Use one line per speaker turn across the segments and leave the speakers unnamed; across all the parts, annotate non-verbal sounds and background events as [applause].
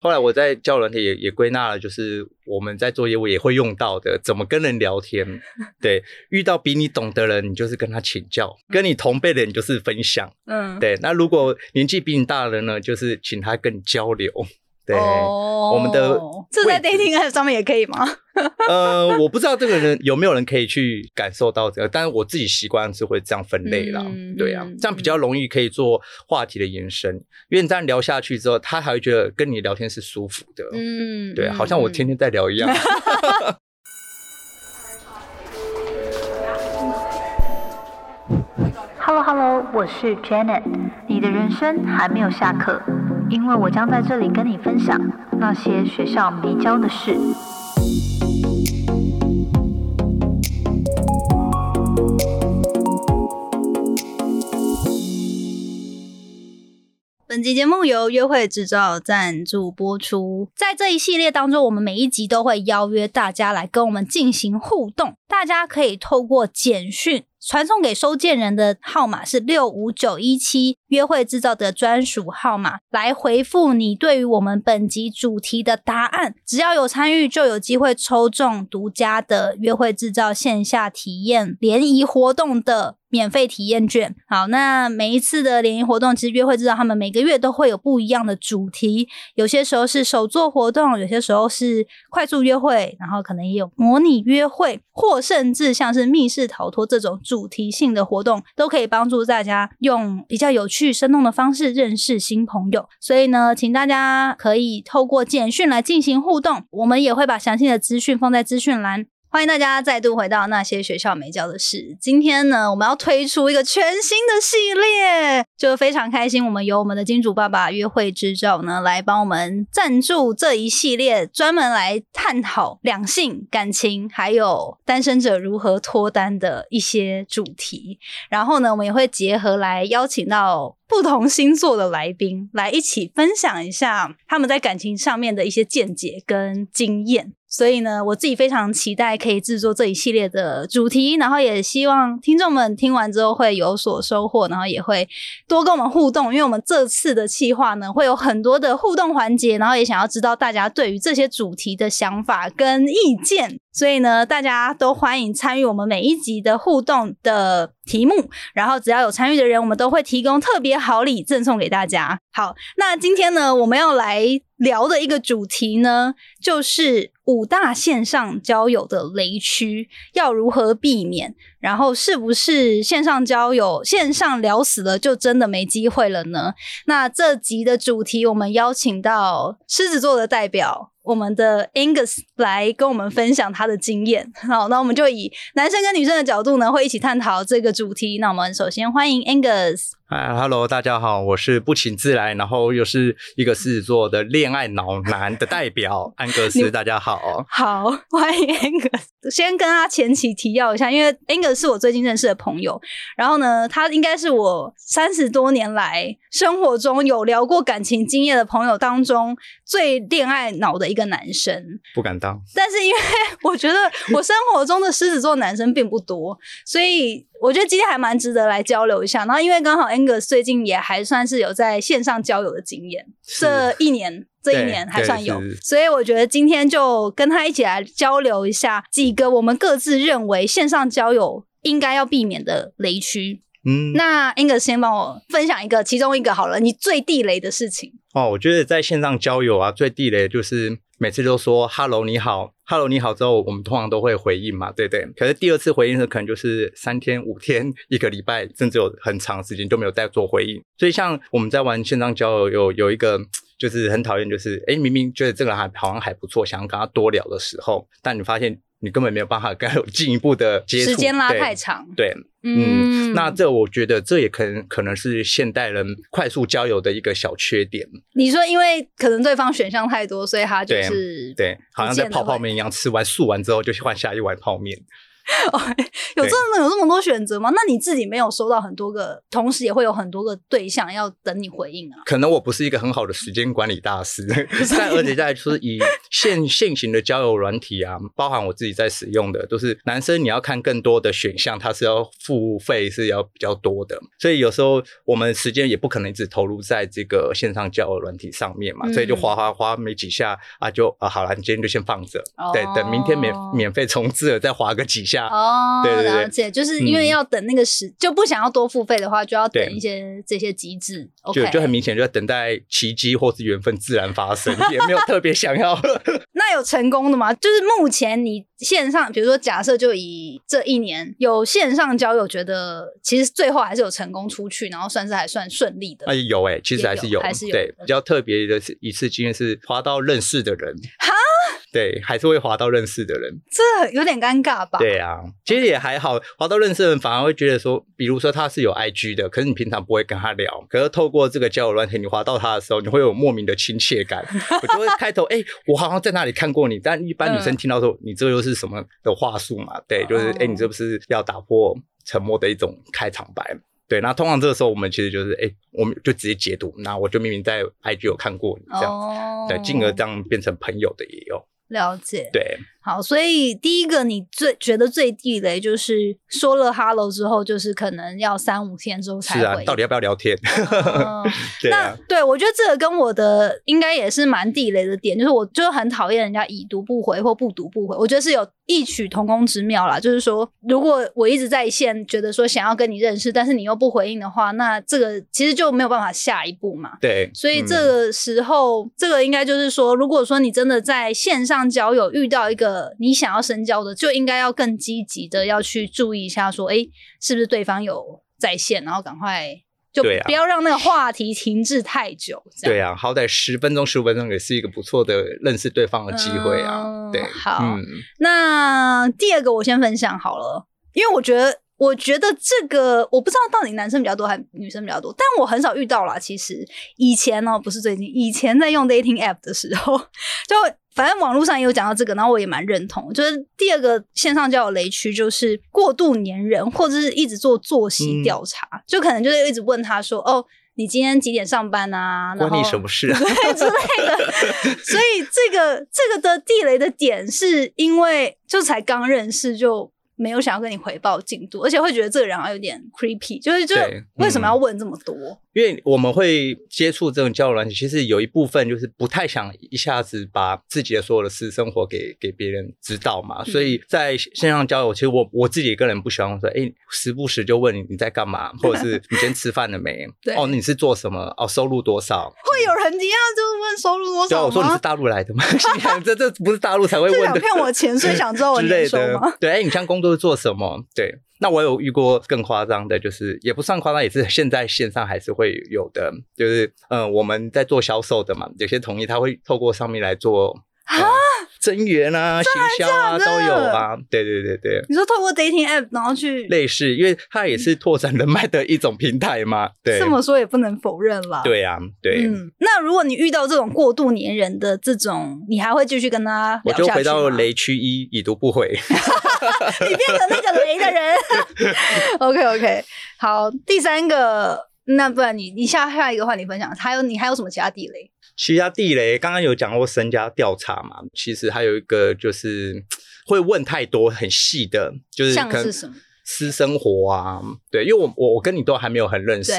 后来我在交友软体也也归纳了，就是我们在做业务也会用到的，怎么跟人聊天。[laughs] 对，遇到比你懂的人，你就是跟他请教；跟你同辈的人，就是分享。嗯，对。那如果年纪比你大的人呢，就是请他跟你交流。对，我们的
这在 dating app 上面也可以吗？[laughs]
呃，我不知道这个人有没有人可以去感受到这个，但是我自己习惯是会这样分类啦。对啊，这样比较容易可以做话题的延伸，因为你这样聊下去之后，他还会觉得跟你聊天是舒服的。嗯，对，好像我天天在聊一样。[laughs] [laughs]
Hello Hello，我是 Janet，你的人生还没有下课。因为我将在这里跟你分享那些学校没教的事。
本集节目由约会制造赞助播出。在这一系列当中，我们每一集都会邀约大家来跟我们进行互动，大家可以透过简讯。传送给收件人的号码是六五九一七，约会制造的专属号码，来回复你对于我们本集主题的答案。只要有参与，就有机会抽中独家的约会制造线下体验联谊活动的。免费体验券，好，那每一次的联谊活动，其实约会知道他们每个月都会有不一样的主题，有些时候是手作活动，有些时候是快速约会，然后可能也有模拟约会，或甚至像是密室逃脱这种主题性的活动，都可以帮助大家用比较有趣、生动的方式认识新朋友。所以呢，请大家可以透过简讯来进行互动，我们也会把详细的资讯放在资讯栏。欢迎大家再度回到那些学校没教的事。今天呢，我们要推出一个全新的系列，就非常开心。我们由我们的金主爸爸约会之照呢，来帮我们赞助这一系列，专门来探讨两性感情，还有单身者如何脱单的一些主题。然后呢，我们也会结合来邀请到不同星座的来宾，来一起分享一下他们在感情上面的一些见解跟经验。所以呢，我自己非常期待可以制作这一系列的主题，然后也希望听众们听完之后会有所收获，然后也会多跟我们互动，因为我们这次的企划呢会有很多的互动环节，然后也想要知道大家对于这些主题的想法跟意见。所以呢，大家都欢迎参与我们每一集的互动的题目，然后只要有参与的人，我们都会提供特别好礼赠送给大家。好，那今天呢，我们要来聊的一个主题呢，就是五大线上交友的雷区要如何避免，然后是不是线上交友线上聊死了就真的没机会了呢？那这集的主题，我们邀请到狮子座的代表。我们的 Angus 来跟我们分享他的经验。[laughs] 好，那我们就以男生跟女生的角度呢，会一起探讨这个主题。那我们首先欢迎 Angus。
哎，Hello，大家好，我是不请自来，然后又是一个狮子座的恋爱脑男的代表安格斯。大家好，
好，欢迎 Angus。先跟他前期提要一下，因为 Angus 是我最近认识的朋友，然后呢，他应该是我三十多年来生活中有聊过感情经验的朋友当中最恋爱脑的一个男生。
不敢当，
但是因为 [laughs] 我觉得我生活中的狮子座男生并不多，所以。我觉得今天还蛮值得来交流一下，然后因为刚好 Angus 最近也还算是有在线上交友的经验，这一年这一年还算有，所以我觉得今天就跟他一起来交流一下几个我们各自认为线上交友应该要避免的雷区。嗯，那 Angus 先帮我分享一个其中一个好了，你最地雷的事情。
哦，我觉得在线上交友啊，最地雷就是每次都说 “hello 你好”。Hello，你好之后，我们通常都会回应嘛，对不对？可是第二次回应的可能就是三天、五天、[laughs] 一个礼拜，甚至有很长时间都没有再做回应。所以像我们在玩线上交友，有有一个就是很讨厌，就是哎，明明觉得这个人还好像还不错，想要跟他多聊的时候，但你发现。你根本没有办法跟他有进一步的接触，
时间拉太长。
对，嗯，那这我觉得这也可能可能是现代人快速交友的一个小缺点。
你说，因为可能对方选项太多，所以他就是
对，好像在泡泡面一样，吃完漱完之后就换下一碗泡面。[laughs] [laughs]
有这么有这么多选择吗？那你自己没有收到很多个，同时也会有很多个对象要等你回应啊？
可能我不是一个很好的时间管理大师，[laughs] 但而且在就是以现现行的交友软体啊，包含我自己在使用的，都是男生你要看更多的选项，它是要付费是要比较多的，所以有时候我们时间也不可能一直投入在这个线上交友软体上面嘛，
嗯
所以就划划划没几下啊，就啊好了，你今天就先放着，对，等明天免
哦
免费重置了再划个几下，
哦，
对对对
了解，就是因为
嗯
要等那个时，就不想要多付费的话，就要等一些这些机制。
就就很明显就在等待奇迹或是缘分自然发生，也没有特别想要。[laughs]
那有成功的吗？就是目前你线上，比如说假设就以这一年有线上交友，觉得其实最后还是有成功出去，然后算是还算顺利的。
啊，有哎、其实还是有，
还是有
对比较特别的是一次经验是滑到认识的人，
哈，
对，还是会滑到认识的人，
这有点尴尬吧？
对啊，其实也还好，滑到认识的人反而会觉得说，比如说他是有 IG 的，可是你平常不会跟他聊，可是透过这个交友软体，你滑到他的时候，你会有莫名的亲切感，[laughs] 我就会开头，哎、我好像在哪里看过你，但一般女生
嗯
听到说，你这又是什么的话术嘛？对，就是哎、
哦
你这不是要打破沉默的一种开场白。对，那通常这个时候我们其实就是，哎、我们就直接解读。那我就明明在 IG 有看过你这样，
哦，
对，进而这样变成朋友的也有。
了解。
对，
好，所以第一个你最觉得最地雷就是说了 hello 之后，就是可能要三五天之后才回，
是啊到底要不要聊天？
哦那 [laughs]
对啊，
对我觉得这个跟我的应该也是蛮地雷的点，就是我就很讨厌人家已读不回或不读不回，我觉得是有异曲同工之妙啦。就是说，如果我一直在线，觉得说想要跟你认识，但是你又不回应的话，那这个其实就没有办法下一步嘛。
对，
所以
嗯
这个时候，这个应该就是说，如果说你真的在线上交友遇到一个你想要深交的，就应该要更积极的要去注意一下，说，哎，是不是对方有在线，然后赶快就不要让那个话题停滞太久。
对啊，好歹十分钟、十五分钟也是一个不错的认识对方的机会啊。
嗯
对，
好
嗯，
那第二个我先分享好了，因为我觉得。我觉得这个我不知道到底男生比较多还是女生比较多，但我很少遇到啦。其实以前呢、不是最近，以前在用 dating app 的时候，就反正网络上也有讲到这个，然后我也蛮认同。就是第二个线上交友雷区，就是过度粘人，或者是一直做作息
嗯
调查，就可能就是一直问他说：“哦，你今天几点上班啊？”然
关你什么事啊？
对之类的。所以这个这个的地雷的点，是因为就才刚认识就。没有想要跟你回报进度，而且会觉得这个人好像有点 creepy，就是就为什么
嗯
要问这么多？
因为我们会接触这种交友软件，其实有一部分就是不太想一下子把自己的所有的私生活给给别人知道嘛，
嗯
所以在线上交友，其实我我自己个人不喜欢说，哎，时不时就问你你在干嘛，或者是你今天吃饭了没？[laughs]
对
哦，你是做什么？哦，收入多少？
会有人一样就是问收入多
对啊，
少
我说你是？大陆来的吗？[laughs] 心想这这不是大陆才会
是
问的，
想骗我钱，所以想知道我 [laughs]
之
年收吗？。
对，哎，你像工作是做什么？对，那我有遇过更夸张的，就是也不算夸张，也是现在线上还是会有的，就是呃，我们在做销售的嘛，有些同意他会透过上面来做
啊
呃增援啊、行销啊都有啊。对对对对。
你说透过 dating app，然后去
类似，因为它也是拓展人脉的一种平台嘛。对，
这么说也不能否认啦。
对啊，对。
嗯，那如果你遇到这种过度黏人的这种，你还会继续跟他
我就回到雷区一，已读不回。[laughs]
你变成那个雷的人。[laughs] OK OK，好，第三个，那不然你你下下一个话你分享，还有你还有什么其他地雷？
其他地雷刚刚有讲过身家调查嘛，其实还有一个就是会问太多很细的，就是
是什么？
私生活啊，对，因为我我我跟你都还没有很认识，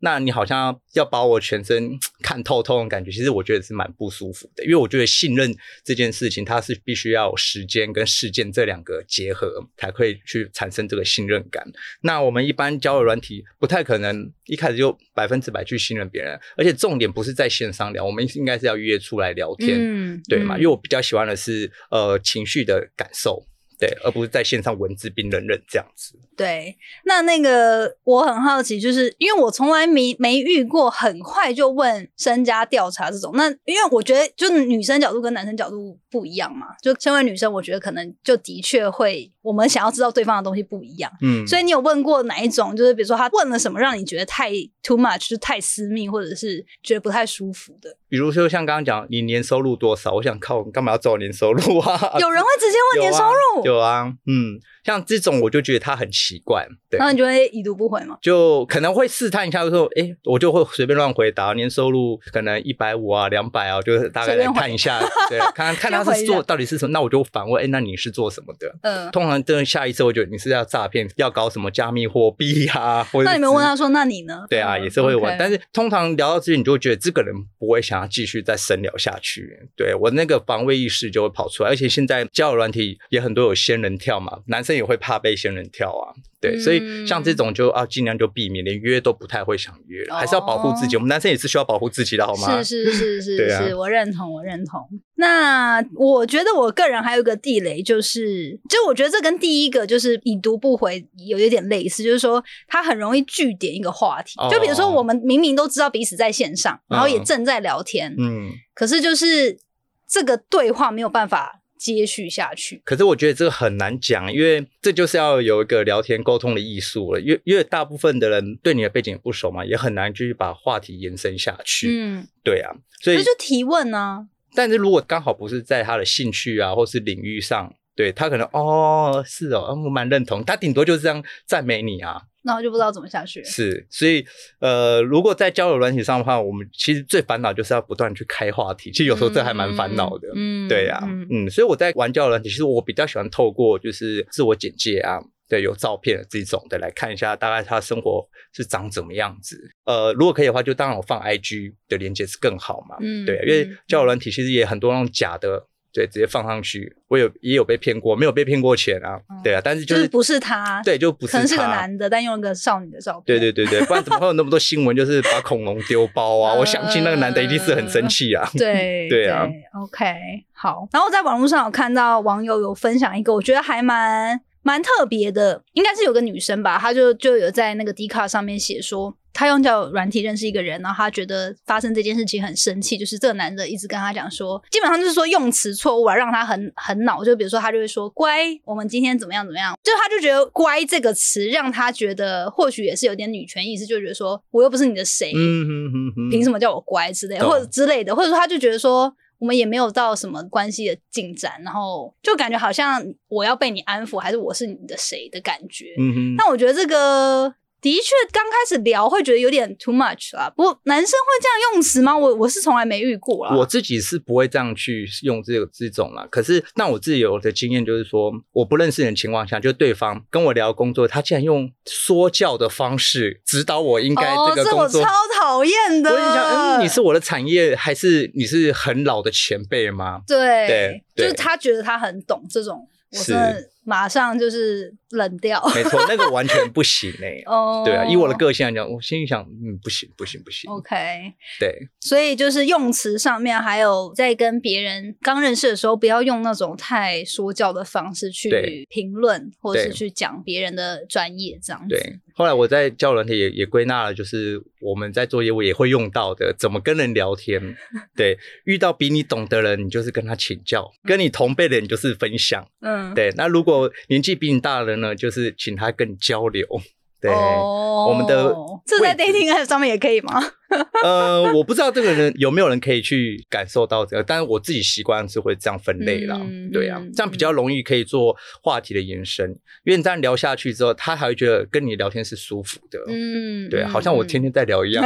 那你好像要把我全身 [tsk] 看透透的感觉，其实我觉得是蛮不舒服的，因为我觉得信任这件事情，它是必须要有时间跟事件这两个结合，才可以去产生这个信任感。那我们一般交友软体不太可能一开始就百分之百去信任别人，而且重点不是在线上聊，我们应该是要约出来聊天，
嗯
对嘛？
嗯
因为我比较喜欢的是呃情绪的感受。对，而不是在线上文字冰冷冷这样子。
对，那那个我很好奇，就是因为我从来没没遇过很快就问身家调查这种。那因为我觉得，就是女生角度跟男生角度不一样嘛。就身为女生，我觉得可能就的确会，我们想要知道对方的东西不一样。
嗯，
所以你有问过哪一种？就是比如说他问了什么，让你觉得太 too much，就太私密，或者是觉得不太舒服的？
比如说像刚刚讲，你年收入多少？我想靠，你干嘛要找我年收入啊？
有人会直接问年收入？
有啊，嗯，像这种我就觉得他很奇怪，对
然，后你就会已读不回吗？
就可能会试探一下，就说，哎，我就会随便乱回答，年收入可能一百五啊、两百啊，就是大概来看一下，对，看看 [laughs] 看他是做到底是什么，那我就反问，哎，那你是做什么的？
嗯，
通常真的下一次，我觉得你是要诈骗，要搞什么加密货币啊，或者
那你们
是
问他说，那你呢？
对啊，
嗯
也是会问但是通常聊到这里，你就会觉得这个人不会想要继续再深聊下去。对我那个防卫意识就会跑出来，而且现在交友软体也很多有仙人跳嘛，男生也会怕被仙人跳啊。对，所以
嗯
像这种就啊，尽量就避免，连约都不太会想约，
哦
还是要保护自己。我们男生也是需要保护自己的，好吗？
是是是是 [laughs]
对啊
是，我认同，我认同。那我觉得我个人还有一个地雷，就是就我觉得这跟第一个就是已读不回有一点类似，就是说他很容易据点一个话题。
哦
就比如说我们明明都知道彼此在线上，然后也
嗯
正在聊天，
嗯。
可是就是这个对话没有办法接续下去。
可是我觉得这个很难讲，因为这就是要有一个聊天沟通的艺术了。因为因为大部分的人对你的背景也不熟嘛，也很难继续把话题延伸下去。
嗯，
对啊，所以
就提问呢、
但是如果刚好不是在他的兴趣啊，或是领域上，对他可能哦是哦，嗯我蛮认同，他顶多就是这样赞美你啊，
那我就不知道怎么下去。
是，所以呃，如果在交友软体上的话，我们其实最烦恼就是要不断去开话题，其实有时候这还蛮烦恼的，
嗯，
对呀、
嗯
嗯所以我在玩交友软体，其实我比较喜欢透过就是自我简介啊。对，有照片的这种的来看一下，大概他生活是长怎么样子。呃，如果可以的话，就当然我放 IG 的连接是更好嘛。
嗯
对，因为
嗯
交友软体其实也很多那种假的，对，直接放上去。我有也有被骗过，没有被骗过钱啊。对啊，但是就是
就是不是他，
对，就不是
可能是个男的，但用了个少女的照片。
对对对对，不然怎么会有那么多新闻，就是把恐龙丢包啊？我相信那个男的一定是很生气啊。
对
对啊
，OK，好。然后在网络上有看到网友有分享一个，我觉得还蛮蛮特别的，应该是有个女生吧，她就就有在那个 d 卡上面写说。她用交友软体认识一个人，然后他觉得发生这件事情很生气，就是这个男的一直跟他讲说，基本上就是说用词错误啊，让他很很恼。就比如说，他就会说“乖”，我们今天怎么样怎么样，就他就觉得“乖”这个词让他觉得或许也是有点女权意识，就觉得说我又不是你的谁，凭什么叫我乖之类的，或者之类的，或者说他就觉得说我们也没有到什么关系的进展，然后就感觉好像我要被你安抚，还是我是你的谁的感觉。
嗯哼，
但我觉得这个的确刚开始聊会觉得有点 too much 啦。不过男生会这样用词吗？我我是从来没遇过啦。
我自己是不会这样去用这个这种啦。可是，那我自己有的经验就是说，我不认识你的情况下，就对方跟我聊工作，他竟然用说教的方式指导我应该
哦，
这个工作。
超讨厌的。
我就想，嗯，你是我的产业，还是你是很老的前辈吗？
对
对对
就是他觉得他很懂这种，我
是
真的马上就是冷掉。
没错，那个完全不行哎、[laughs]
哦，
对啊，以我的个性来讲，我心里想，嗯，不行，不行，不行。
OK，
对，
所以就是用词上面，还有在跟别人刚认识的时候，不要用那种太说教的方式去评论，或者是去讲别人的专业这样子。
对，后来我在交友软体也也归纳了，就是我们在做业务也会用到的，怎么跟人聊天。[laughs] 对，遇到比你懂的人，你就是跟他请教；跟你同辈的人，你就是分享。
嗯，
对，那如果年纪比你大的人呢，就是请他跟你交流。[laughs] 对，
哦，
我们的
这在 dating app 上面也可以吗？
呃，我不知道这个人有没有人可以去感受到这个，但是我自己习惯是会这样分类啦。
嗯
对啊
嗯，
这样比较容易可以做话题的延伸，因为你这样聊下去之后，他还会觉得跟你聊天是舒服的。
嗯，
对，
嗯
好像我天天在聊一样。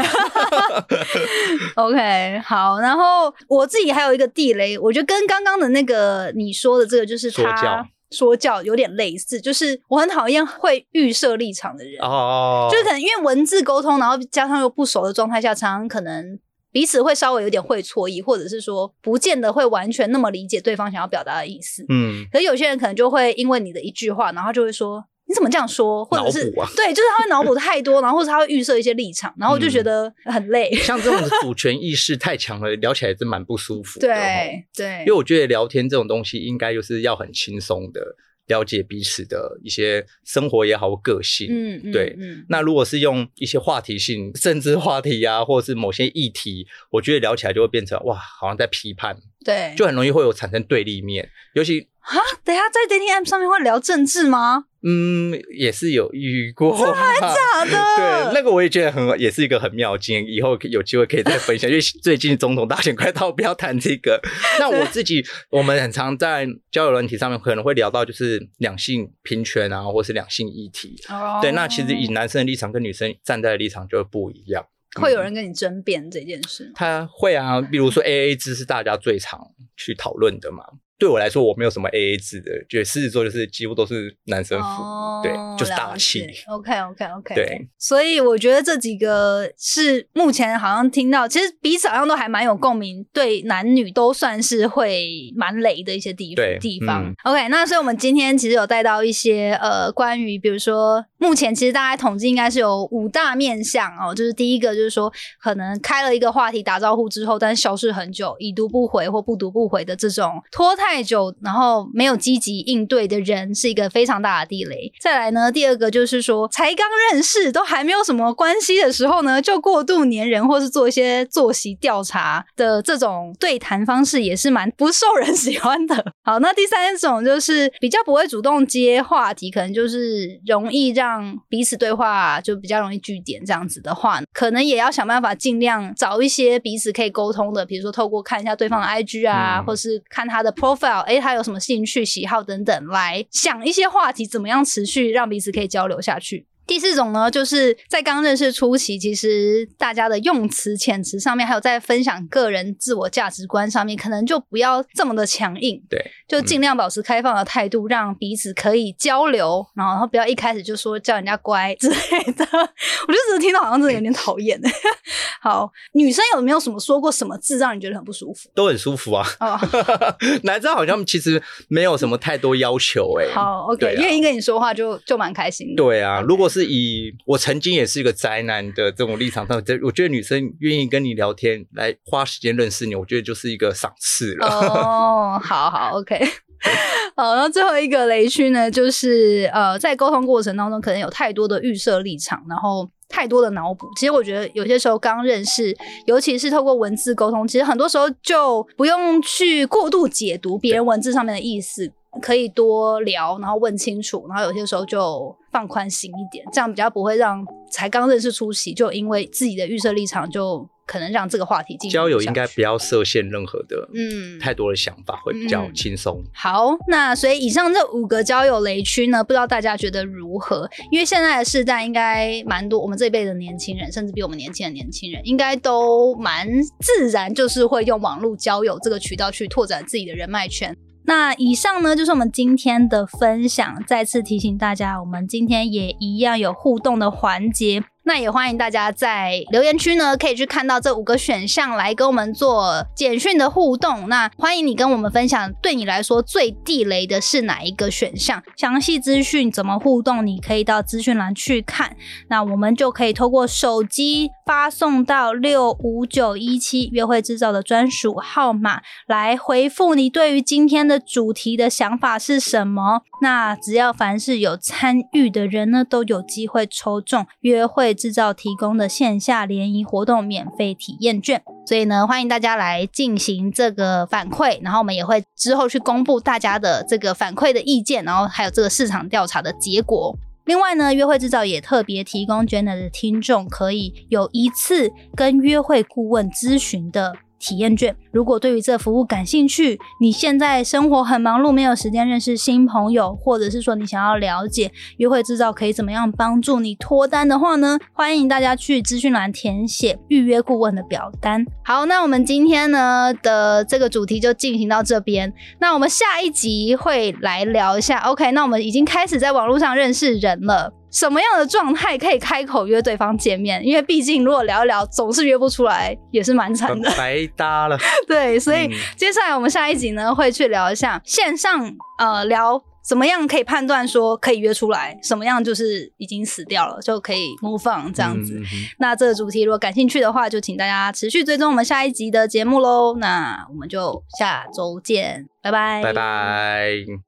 [laughs]
OK，好，然后我自己还有一个地雷，我觉得跟刚刚的那个你说的这个，就是他
说教
有点类似，就是我很讨厌会预设立场的人，
哦，
就是可能因为文字沟通，然后加上又不熟的状态下，常常可能彼此会稍微有点会错意，或者是说不见得会完全那么理解对方想要表达的意思。
嗯，
可是有些人可能就会因为你的一句话，然后就会说你怎么这样说，或者是、
脑补啊
对，就是他会脑补太多，然后或者他会预设一些立场，然后我就觉得很累。
像这种主权意识太强了，聊起来真蛮不舒服的。哦，
对对，
因为我觉得聊天这种东西，应该就是要很轻松的了解彼此的一些生活也好，或个性。
嗯嗯
对
嗯，
那如果是用一些话题性、政治话题啊，或者是某些议题，我觉得聊起来就会变成哇，好像在批判，
对，
就很容易会有产生对立面。尤其
啊，等一下在 dating app 上面会聊政治吗？
嗯，也是有遇过，真的
假的 [laughs]
对，那个我也觉得很，也是一个很妙的经验。以后有机会可以再分享，因为 [laughs] 最近总统大选快到，不要谈这个。那我自己，我们很常在交友软体上面可能会聊到，就是两性平权啊，或是两性议题。
哦
对，那其实以男生的立场跟女生站在的立场就会不一样。
会有人跟你争辩这件事吗。
他会啊，比如说 A A 制是大家最常去讨论的嘛。对我来说，我没有什么 A A 制的，觉得狮子座就是几乎都是男生付，
哦
对，就是大气。
OK [laughs] OK OK。
对，
所以我觉得这几个是目前好像听到，其实彼此好像都还蛮有共鸣，对男女都算是会蛮雷的一些地
对
地方。
嗯
OK，那所以我们今天其实有带到一些呃关于，比如说目前其实大家统计应该是有五大面向哦，就是第一个就是说可能开了一个话题打招呼之后，但是消失很久，已读不回或不读不回的这种拖太久，然后没有积极应对的人，是一个非常大的地雷。再来呢，第二个就是说才刚认识都还没有什么关系的时候呢，就过度黏人或是做一些作息调查的这种对谈方式，也是蛮不受人喜欢的。[laughs] 好，那第三种就是比较不会主动接话题，可能就是容易让彼此对话就比较容易据点这样子的话，可能也要想办法尽量找一些彼此可以沟通的，比如说透过看一下对方的 IG 啊，
嗯
或是看他的 profile，哎，他有什么兴趣喜好等等，来想一些话题怎么样持续让彼此可以交流下去。第四种呢，就是在刚认识初期，其实大家的用词、遣词上面，还有在分享个人自我价值观上面，可能就不要这么的强硬，
对，
就尽量保持开放的态度，让彼此可以交流，然后不要一开始就说叫人家乖之类的。[laughs] 我就只是听到好像真的有点讨厌。[laughs] 好，女生有没有什么说过什么字让你觉得很不舒服？
都很舒服啊。
哦，[laughs]
男生好像其实没有什么太多要求、欸，哎，
好，OK，愿意跟你说话就就蛮开心的。
对啊，如果是以我曾经也是一个宅男的这种立场上，这我觉得女生愿意跟你聊天，来花时间认识你，我觉得就是一个赏赐了。[laughs]
哦，好好，OK。[laughs] 好，然后最后一个雷区呢，就是呃，在沟通过程当中，可能有太多的预设立场，然后太多的脑补。其实我觉得有些时候刚认识，尤其是透过文字沟通，其实很多时候就不用去过度解读别人文字上面的意思，可以多聊，然后问清楚，然后有些时候就放宽心一点，这样比较不会让才刚认识初期就因为自己的预设立场就可能让这个话题进行
交友应该不要设限任何的，
嗯
太多的想法会比较
嗯
轻松。
好，那所以以上这五个交友雷区呢，不知道大家觉得如何？因为现在的世代应该蛮多，我们这一辈的年轻人，甚至比我们年轻的年轻人，应该都蛮自然，就是会用网络交友这个渠道去拓展自己的人脉圈。那以上呢，就是我们今天的分享。再次提醒大家，我们今天也一样有互动的环节。那也欢迎大家在留言区呢，可以去看到这五个选项来跟我们做简讯的互动。那欢迎你跟我们分享，对你来说最地雷的是哪一个选项？详细资讯怎么互动，你可以到资讯栏去看。那我们就可以透过手机发送到六五九一七约会制造的专属号码来回复你对于今天的主题的想法是什么。那只要凡是有参与的人呢，都有机会抽中约会制造提供的线下联谊活动免费体验券。所以呢，欢迎大家来进行这个反馈，然后我们也会之后去公布大家的这个反馈的意见，然后还有这个市场调查的结果。另外呢，约会制造也特别提供 Jenna 的听众可以有一次跟约会顾问咨询的体验券。如果对于这服务感兴趣，你现在生活很忙碌，没有时间认识新朋友，或者是说你想要了解约会制造可以怎么样帮助你脱单的话呢，欢迎大家去资讯栏填写预约顾问的表单。好，那我们今天呢的这个主题就进行到这边。那我们下一集会来聊一下，OK？那我们已经开始在网络上认识人了。什么样的状态可以开口约对方见面？因为毕竟如果聊一聊总是约不出来，也是蛮惨的。[laughs]
白搭了，[laughs]
对，所以
嗯
接下来我们下一集呢会去聊一下线上呃聊怎么样可以判断说可以约出来，什么样就是已经死掉了就可以 move on 这样子。
嗯嗯嗯
那这个主题如果感兴趣的话，就请大家持续追踪我们下一集的节目喽。那我们就下周见，拜拜，
拜拜。